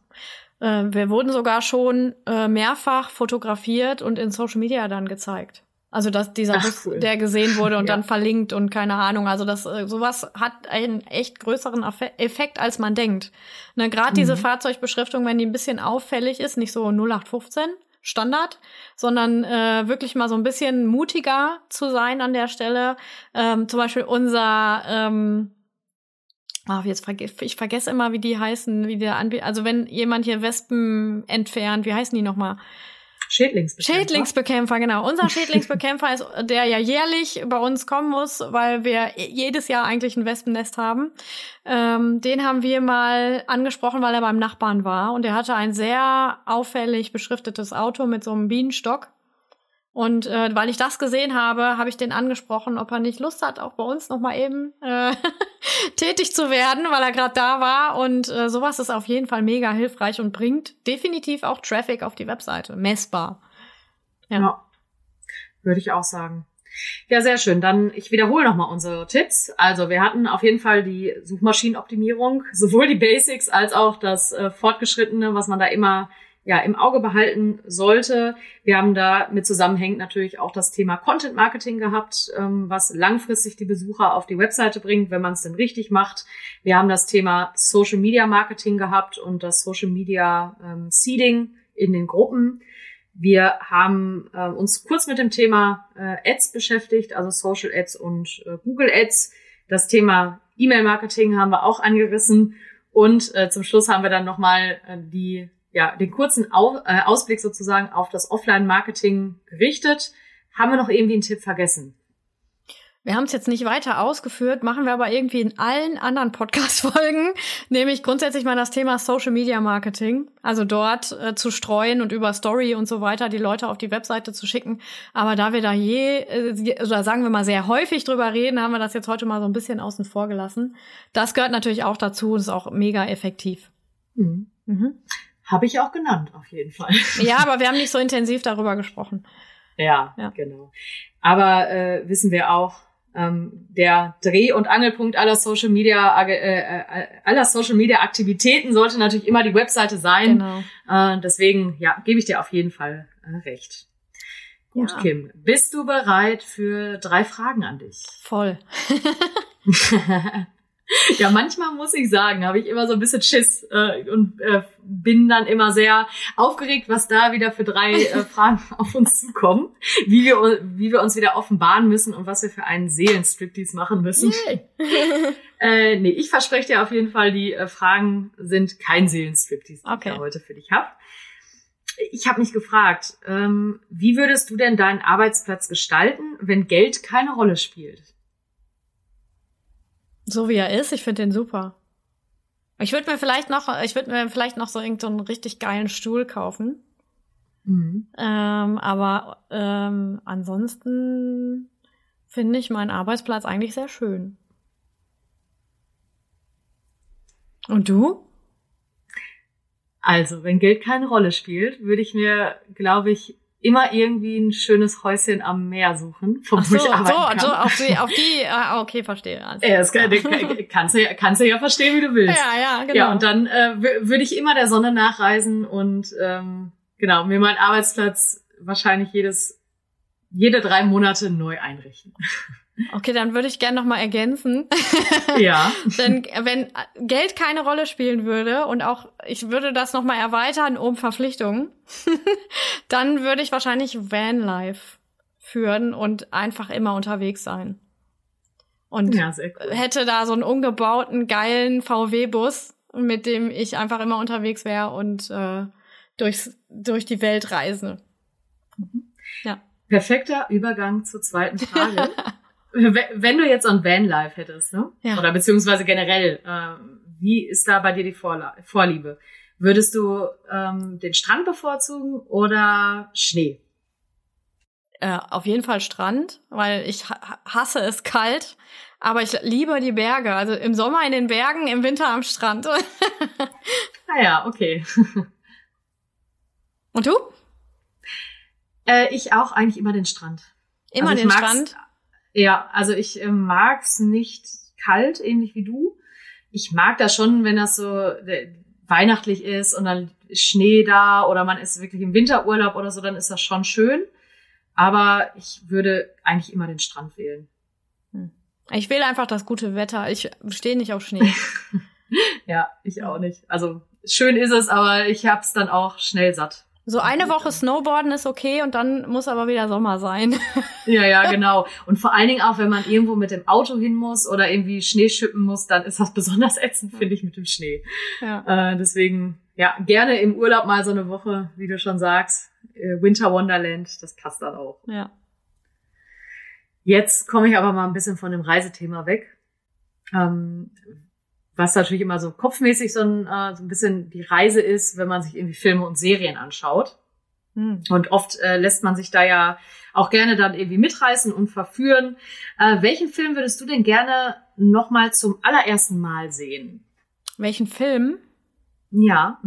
Äh, wir wurden sogar schon äh, mehrfach fotografiert und in Social Media dann gezeigt. Also dass dieser Ach, Bus, cool. der gesehen wurde und ja. dann verlinkt und keine Ahnung. Also das äh, sowas hat einen echt größeren Effekt, als man denkt. Ne, Gerade mhm. diese Fahrzeugbeschriftung, wenn die ein bisschen auffällig ist, nicht so 0815 Standard, sondern äh, wirklich mal so ein bisschen mutiger zu sein an der Stelle. Ähm, zum Beispiel unser ähm, Oh, jetzt verge ich vergesse immer, wie die heißen, wie der Anbieter. Also wenn jemand hier Wespen entfernt, wie heißen die nochmal? Schädlingsbekämpfer. Schädlingsbekämpfer, genau. Unser Schädlingsbekämpfer ist, der ja jährlich bei uns kommen muss, weil wir jedes Jahr eigentlich ein Wespennest haben. Ähm, den haben wir mal angesprochen, weil er beim Nachbarn war und er hatte ein sehr auffällig beschriftetes Auto mit so einem Bienenstock. Und äh, weil ich das gesehen habe, habe ich den angesprochen, ob er nicht Lust hat, auch bei uns noch mal eben äh, tätig zu werden, weil er gerade da war. Und äh, sowas ist auf jeden Fall mega hilfreich und bringt definitiv auch Traffic auf die Webseite, messbar. Ja, ja würde ich auch sagen. Ja, sehr schön. Dann ich wiederhole noch mal unsere Tipps. Also wir hatten auf jeden Fall die Suchmaschinenoptimierung, sowohl die Basics als auch das äh, Fortgeschrittene, was man da immer ja im Auge behalten sollte. Wir haben da mit zusammenhängend natürlich auch das Thema Content Marketing gehabt, ähm, was langfristig die Besucher auf die Webseite bringt, wenn man es denn richtig macht. Wir haben das Thema Social Media Marketing gehabt und das Social Media ähm, Seeding in den Gruppen. Wir haben äh, uns kurz mit dem Thema äh, Ads beschäftigt, also Social Ads und äh, Google Ads. Das Thema E-Mail Marketing haben wir auch angerissen. Und zum Schluss haben wir dann nochmal die ja, den kurzen Au äh, Ausblick sozusagen auf das Offline-Marketing gerichtet. Haben wir noch irgendwie einen Tipp vergessen? Wir haben es jetzt nicht weiter ausgeführt, machen wir aber irgendwie in allen anderen Podcast-Folgen, nämlich grundsätzlich mal das Thema Social Media Marketing, also dort äh, zu streuen und über Story und so weiter die Leute auf die Webseite zu schicken. Aber da wir da je, äh, oder sagen wir mal sehr häufig drüber reden, haben wir das jetzt heute mal so ein bisschen außen vor gelassen. Das gehört natürlich auch dazu und ist auch mega effektiv. Mhm. Mhm. Habe ich auch genannt, auf jeden Fall. Ja, aber wir haben nicht so intensiv darüber gesprochen. Ja, ja. genau. Aber äh, wissen wir auch, ähm, der Dreh- und Angelpunkt aller Social Media äh, äh, aller Social Media Aktivitäten sollte natürlich immer die Webseite sein. Genau. Äh, deswegen ja, gebe ich dir auf jeden Fall äh, recht. Gut, ja. Kim, bist du bereit für drei Fragen an dich? Voll. Ja, manchmal muss ich sagen, habe ich immer so ein bisschen Schiss äh, und äh, bin dann immer sehr aufgeregt, was da wieder für drei äh, Fragen auf uns zukommen, wie wir, wie wir uns wieder offenbaren müssen und was wir für einen Seelenstriptease machen müssen. äh, nee, ich verspreche dir auf jeden Fall, die äh, Fragen sind kein Seelenstriptease, die Okay. ich da heute für dich habe. Ich habe mich gefragt, ähm, wie würdest du denn deinen Arbeitsplatz gestalten, wenn Geld keine Rolle spielt? So wie er ist, ich finde den super. Ich würde mir vielleicht noch, ich würde mir vielleicht noch so irgendeinen so einen richtig geilen Stuhl kaufen. Mhm. Ähm, aber ähm, ansonsten finde ich meinen Arbeitsplatz eigentlich sehr schön. Und du? Also, wenn Geld keine Rolle spielt, würde ich mir, glaube ich, immer irgendwie ein schönes Häuschen am Meer suchen, von Ach wo so, ich arbeiten so, kann. so auf die, auf die, ah, okay, verstehe. Alles Ja, das kann, kannst, du ja, kannst du ja verstehen, wie du willst. ja, ja, genau. Ja, und dann äh, wür- würde ich immer der Sonne nachreisen und ähm, genau mir meinen Arbeitsplatz wahrscheinlich jedes jede drei Monate neu einrichten. Okay, dann würde ich gerne noch mal ergänzen. ja. Denn wenn Geld keine Rolle spielen würde und auch ich würde das noch mal erweitern um Verpflichtungen, dann würde ich wahrscheinlich Vanlife führen und einfach immer unterwegs sein. Und Ja, sehr cool. hätte da so einen umgebauten geilen VW-Bus, mit dem ich einfach immer unterwegs wäre und äh, durchs, durch die Welt reise. Perfekter Übergang zur zweiten Frage. Wenn du jetzt so ein Vanlife hättest, ne? Ja. Oder beziehungsweise generell, ähm, wie ist da bei dir die Vorla Vorliebe? Würdest du ähm, den Strand bevorzugen oder Schnee? Äh, auf jeden Fall Strand, weil ich ha hasse es kalt, aber ich liebe die Berge. Also im Sommer in den Bergen, im Winter am Strand. Naja, okay. Und du? Äh, ich auch eigentlich immer den Strand. Immer Also den Strand? Ja, also ich äh, mag's nicht kalt, ähnlich wie du. Ich mag das schon, wenn das so äh, weihnachtlich ist und dann ist Schnee da oder man ist wirklich im Winterurlaub oder so, dann ist das schon schön. Aber ich würde eigentlich immer den Strand wählen. Ich will einfach das gute Wetter. Ich stehe nicht auf Schnee. Ja, ich auch nicht. Also schön ist es, aber ich hab's dann auch schnell satt. So eine Woche Snowboarden ist okay und dann muss aber wieder Sommer sein. Ja, ja, genau. Und vor allen Dingen auch, wenn man irgendwo mit dem Auto hin muss oder irgendwie Schnee schippen muss, dann ist das besonders ätzend, finde ich, mit dem Schnee. Ja. Äh, deswegen, ja, gerne im Urlaub mal so eine Woche, wie du schon sagst. Äh, Winter Wonderland, das passt dann auch. ja. Jetzt komme ich aber mal ein bisschen von dem Reisethema weg. Ähm, was natürlich immer so kopfmäßig so ein, äh, so ein bisschen die Reise ist, wenn man sich irgendwie Filme und Serien anschaut. Hm. Und oft äh, lässt man sich da ja auch gerne dann irgendwie mitreißen und verführen. Äh, welchen Film würdest du denn gerne nochmal zum allerersten Mal sehen? Welchen Film? Ja.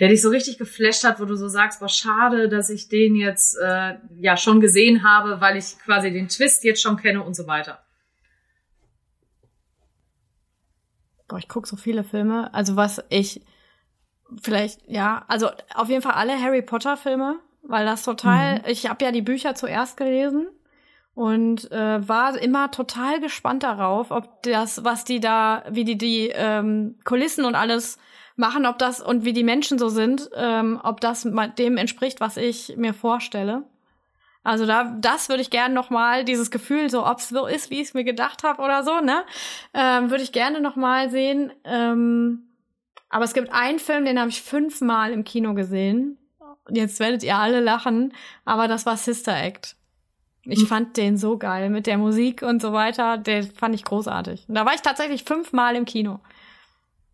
Der dich so richtig geflasht hat, wo du so sagst, boah, schade, dass ich den jetzt äh, ja schon gesehen habe, weil ich quasi den Twist jetzt schon kenne und so weiter. Boah, ich gucke so viele Filme. Also was ich vielleicht, ja, also auf jeden Fall alle Harry Potter Filme, weil das total, Mhm. ich habe ja die Bücher zuerst gelesen und äh, war immer total gespannt darauf, ob das, was die da, wie die die ähm, Kulissen und alles machen, ob das und wie die Menschen so sind, ähm, ob das dem entspricht, was ich mir vorstelle. Also da, das würde ich gerne noch mal dieses Gefühl, so ob es so ist, wie ich es mir gedacht habe oder so, ne, ähm, würde ich gerne noch mal sehen. Ähm, aber es gibt einen Film, den habe ich fünfmal im Kino gesehen. Jetzt werdet ihr alle lachen, aber das war Sister Act. Ich Hm. fand den so geil mit der Musik und so weiter. Den fand ich großartig. Und da war ich tatsächlich fünfmal im Kino.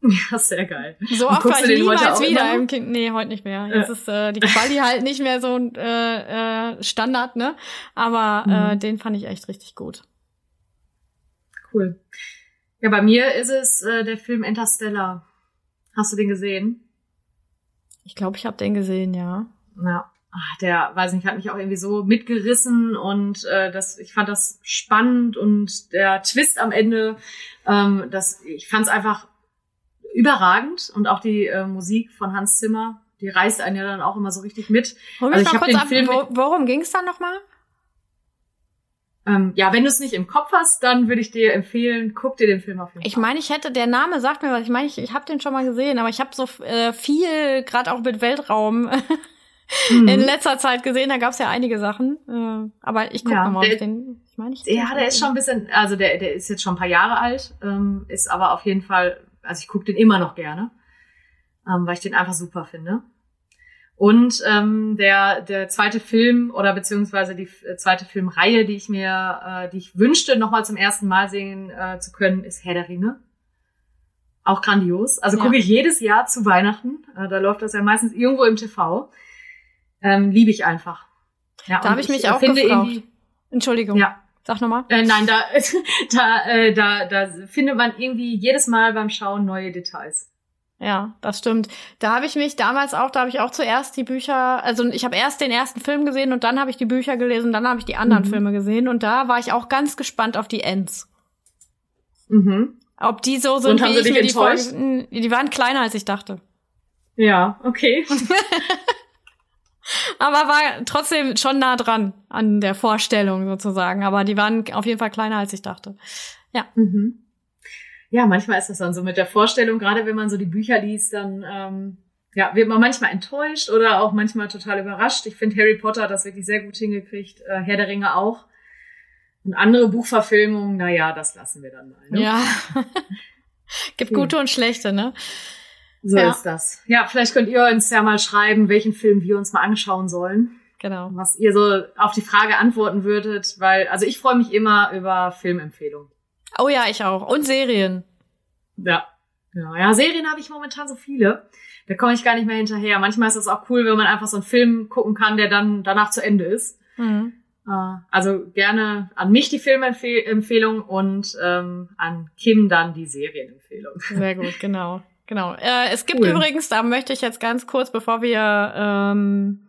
Ja, sehr geil. So oft war ich niemals wieder im Kino. Nee, heute nicht mehr. Jetzt Ja. ist äh, die Quali halt nicht mehr so ein äh, äh, Standard, ne? Aber äh, Mhm. den fand ich echt richtig gut. Cool. Ja, bei mir ist es äh, der Film Interstellar. Hast du den gesehen? Ich glaube, ich habe den gesehen, ja. Ja. Ach, der, weiß nicht, hat mich auch irgendwie so mitgerissen und äh, das, ich fand das spannend und der Twist am Ende, ähm, das, ich fand es einfach überragend und auch die äh, Musik von Hans Zimmer, die reißt einen ja dann auch immer so richtig mit. Hol mich Also ich mal kurz ab, Film wo, worum ging's da nochmal? ähm, ja, wenn du es nicht im Kopf hast, dann würde ich dir empfehlen, guck dir den Film auf jeden Fall. Ich meine, ich hätte, der Name sagt mir was. Ich meine, ich, ich habe den schon mal gesehen, aber ich habe so äh, viel, gerade auch mit Weltraum, mhm. in letzter Zeit gesehen. Da gab es ja einige Sachen. Äh, aber ich gucke ja, mal, der, den. Ich meine, ich ja, der ist schon ein bisschen, also der, der ist jetzt schon ein paar Jahre alt, ähm, ist aber auf jeden Fall, also ich gucke den immer noch gerne, ähm, weil ich den einfach super finde. Und ähm, der, der zweite Film oder beziehungsweise die äh, zweite Filmreihe, die ich mir, äh, die ich wünschte, nochmal zum ersten Mal sehen äh, zu können, ist Herr der Ringe. Auch grandios. Also ja. gucke ich jedes Jahr zu Weihnachten. Äh, da läuft das ja meistens irgendwo im TV. Ähm, Liebe ich einfach. Ja, da habe ich mich ich, auch finde gefragt. Entschuldigung. Ja. Sag nochmal. Äh, nein, da, da, äh, da, da findet man irgendwie jedes Mal beim Schauen neue Details. Ja, das stimmt. Da habe ich mich damals auch, da habe ich auch zuerst die Bücher, also ich habe erst den ersten Film gesehen und dann habe ich die Bücher gelesen, dann habe ich die anderen mhm. Filme gesehen und da war ich auch ganz gespannt auf die Ends. Mhm. Ob die so sind, und wie ich mir die Folgen, die waren kleiner als ich dachte. Ja, okay. aber war trotzdem schon nah dran an der Vorstellung sozusagen, aber die waren auf jeden Fall kleiner als ich dachte. Ja. Mhm ja, manchmal ist das dann so mit der Vorstellung, gerade wenn man so die Bücher liest, dann ähm, ja, wird man manchmal enttäuscht oder auch manchmal total überrascht. Ich finde Harry Potter hat das wirklich sehr gut hingekriegt, äh, Herr der Ringe auch. Und andere Buchverfilmungen, naja, das lassen wir dann mal. Ne? Ja. Gibt gute und schlechte, ne? So ja. ist das. Ja, vielleicht könnt ihr uns ja mal schreiben, welchen Film wir uns mal anschauen sollen. Genau. Was ihr so auf die Frage antworten würdet, weil, also ich freue mich immer über Filmempfehlungen. Oh ja, ich auch. Und Serien. Ja. Ja, ja Serien habe ich momentan so viele. Da komme ich gar nicht mehr hinterher. Manchmal ist es auch cool, wenn man einfach so einen Film gucken kann, der dann danach zu Ende ist. Mhm. Äh, also gerne an mich die Filmempfehlung und ähm, an Kim dann die Serienempfehlung. Sehr gut, genau. Genau. Äh, es gibt cool. übrigens, da möchte ich jetzt ganz kurz, bevor wir ähm,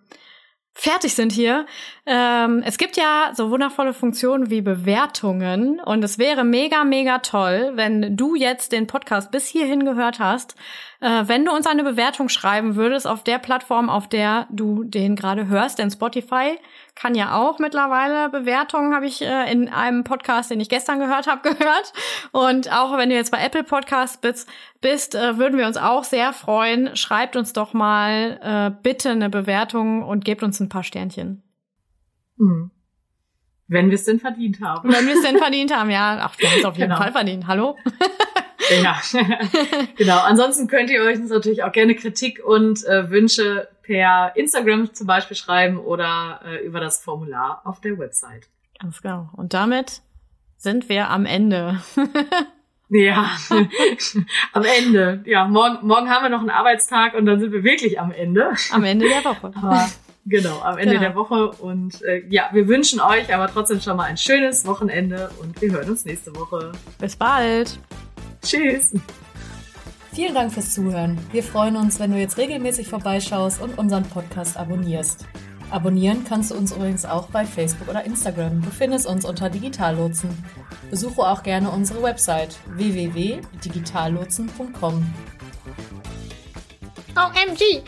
fertig sind hier. Ähm, es gibt ja so wundervolle Funktionen wie Bewertungen und es wäre mega, mega toll, wenn du jetzt den Podcast bis hierhin gehört hast, äh, wenn du uns eine Bewertung schreiben würdest auf der Plattform, auf der du den gerade hörst, denn Spotify kann ja auch mittlerweile Bewertungen, habe ich äh, in einem Podcast, den ich gestern gehört habe, gehört. Und auch wenn du jetzt bei Apple Podcasts bist, bist äh, würden wir uns auch sehr freuen. Schreibt uns doch mal äh, bitte eine Bewertung und gebt uns ein paar Sternchen. Mhm. Wenn wir es denn verdient haben. Wenn wir es denn verdient haben, ja. Ach, wir haben es auf jeden genau. Fall verdient. Hallo? Ja, genau. Ansonsten könnt ihr euch natürlich auch gerne Kritik und äh, Wünsche per Instagram zum Beispiel schreiben oder äh, über das Formular auf der Website. Ganz genau. Und damit sind wir am Ende. ja, am Ende. Ja, morgen, morgen haben wir noch einen Arbeitstag und dann sind wir wirklich am Ende. Am Ende der Woche. Aber, genau, am Ende genau. der Woche. Und äh, ja, wir wünschen euch aber trotzdem schon mal ein schönes Wochenende und wir hören uns nächste Woche. Bis bald. Tschüss. Vielen Dank fürs Zuhören. Wir freuen uns, wenn du jetzt regelmäßig vorbeischaust und unseren Podcast abonnierst. Abonnieren kannst du uns übrigens auch bei Facebook oder Instagram. Du findest uns unter Digitallotsen. Besuche auch gerne unsere Website www.digitallotsen.com. OMG!